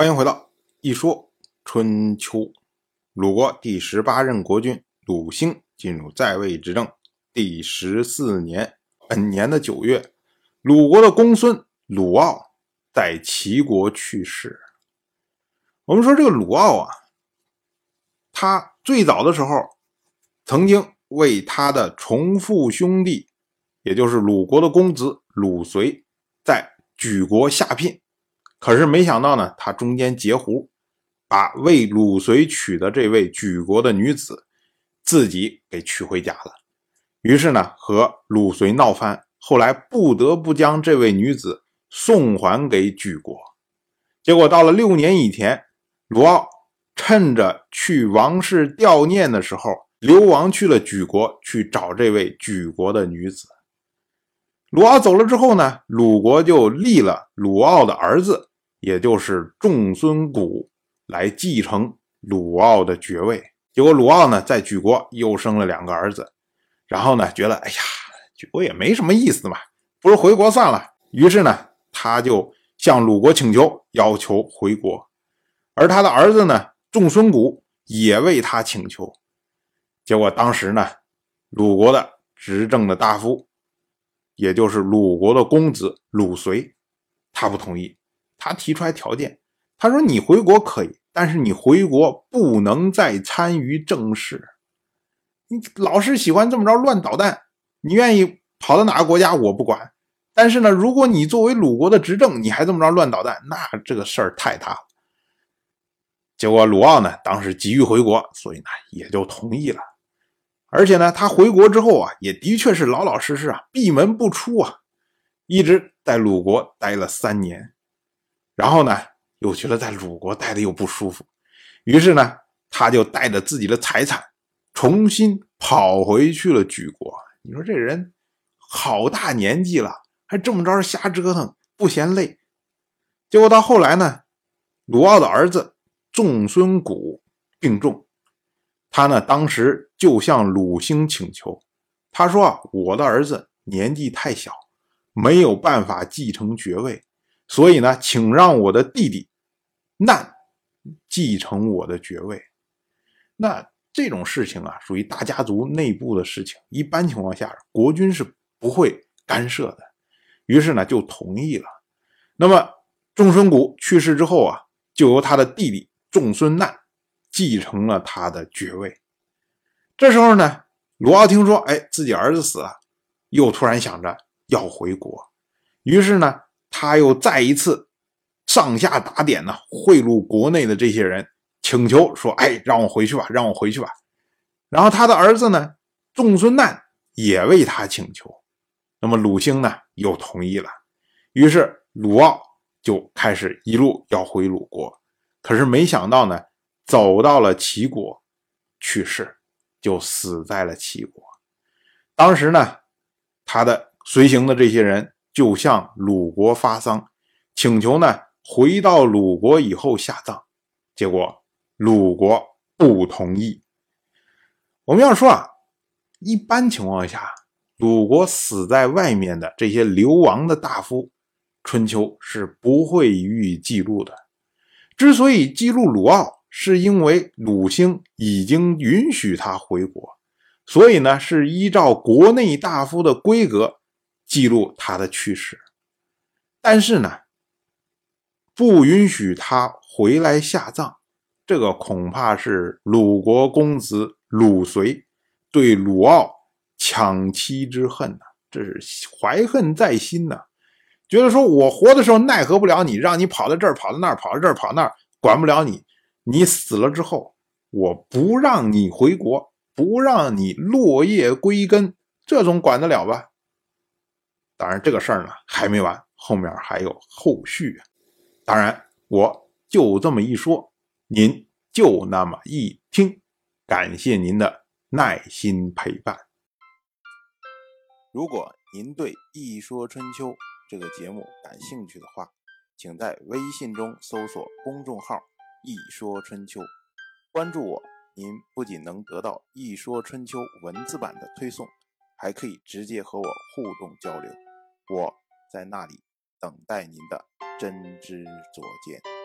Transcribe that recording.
欢迎回到《一说春秋》。鲁国第十八任国君鲁兴进入在位执政第十四年，本年的九月，鲁国的公孙鲁傲在齐国去世。我们说这个鲁傲啊，他最早的时候曾经为他的重父兄弟，也就是鲁国的公子鲁随，在举国下聘。可是没想到呢，他中间截胡，把为鲁随娶的这位举国的女子自己给娶回家了。于是呢，和鲁随闹翻，后来不得不将这位女子送还给举国。结果到了六年以前，鲁傲趁着去王室吊念的时候，流亡去了举国，去找这位举国的女子。鲁傲走了之后呢，鲁国就立了鲁傲的儿子。也就是仲孙谷来继承鲁奥的爵位，结果鲁奥呢在举国又生了两个儿子，然后呢觉得哎呀举国也没什么意思嘛，不如回国算了。于是呢他就向鲁国请求，要求回国，而他的儿子呢仲孙谷也为他请求，结果当时呢鲁国的执政的大夫，也就是鲁国的公子鲁随，他不同意。他提出来条件，他说：“你回国可以，但是你回国不能再参与政事。你老是喜欢这么着乱捣蛋，你愿意跑到哪个国家我不管。但是呢，如果你作为鲁国的执政，你还这么着乱捣蛋，那这个事儿太大了。”结果鲁奥呢，当时急于回国，所以呢也就同意了。而且呢，他回国之后啊，也的确是老老实实啊，闭门不出啊，一直在鲁国待了三年。然后呢，又觉得在鲁国待的又不舒服，于是呢，他就带着自己的财产，重新跑回去了举国。你说这人好大年纪了，还这么着瞎折腾，不嫌累。结果到后来呢，鲁傲的儿子仲孙谷病重，他呢当时就向鲁兴请求，他说，我的儿子年纪太小，没有办法继承爵位。所以呢，请让我的弟弟难继承我的爵位。那这种事情啊，属于大家族内部的事情，一般情况下，国君是不会干涉的。于是呢，就同意了。那么仲孙谷去世之后啊，就由他的弟弟仲孙难继承了他的爵位。这时候呢，鲁傲听说，哎，自己儿子死了，又突然想着要回国，于是呢。他又再一次上下打点呢，贿赂国内的这些人，请求说：“哎，让我回去吧，让我回去吧。”然后他的儿子呢，仲孙旦也为他请求。那么鲁兴呢，又同意了。于是鲁傲就开始一路要回鲁国，可是没想到呢，走到了齐国，去世，就死在了齐国。当时呢，他的随行的这些人。就向鲁国发丧，请求呢回到鲁国以后下葬，结果鲁国不同意。我们要说啊，一般情况下，鲁国死在外面的这些流亡的大夫，春秋是不会予以记录的。之所以记录鲁傲，是因为鲁兴已经允许他回国，所以呢是依照国内大夫的规格。记录他的去世，但是呢，不允许他回来下葬，这个恐怕是鲁国公子鲁随对鲁傲抢妻之恨呐，这是怀恨在心呐，觉得说我活的时候奈何不了你，让你跑到这儿跑到那儿跑到这儿跑那儿，管不了你，你死了之后，我不让你回国，不让你落叶归根，这总管得了吧？当然，这个事儿呢还没完，后面还有后续。当然，我就这么一说，您就那么一听。感谢您的耐心陪伴。如果您对《一说春秋》这个节目感兴趣的话，请在微信中搜索公众号“一说春秋”，关注我。您不仅能得到《一说春秋》文字版的推送，还可以直接和我互动交流。我在那里等待您的真知灼见。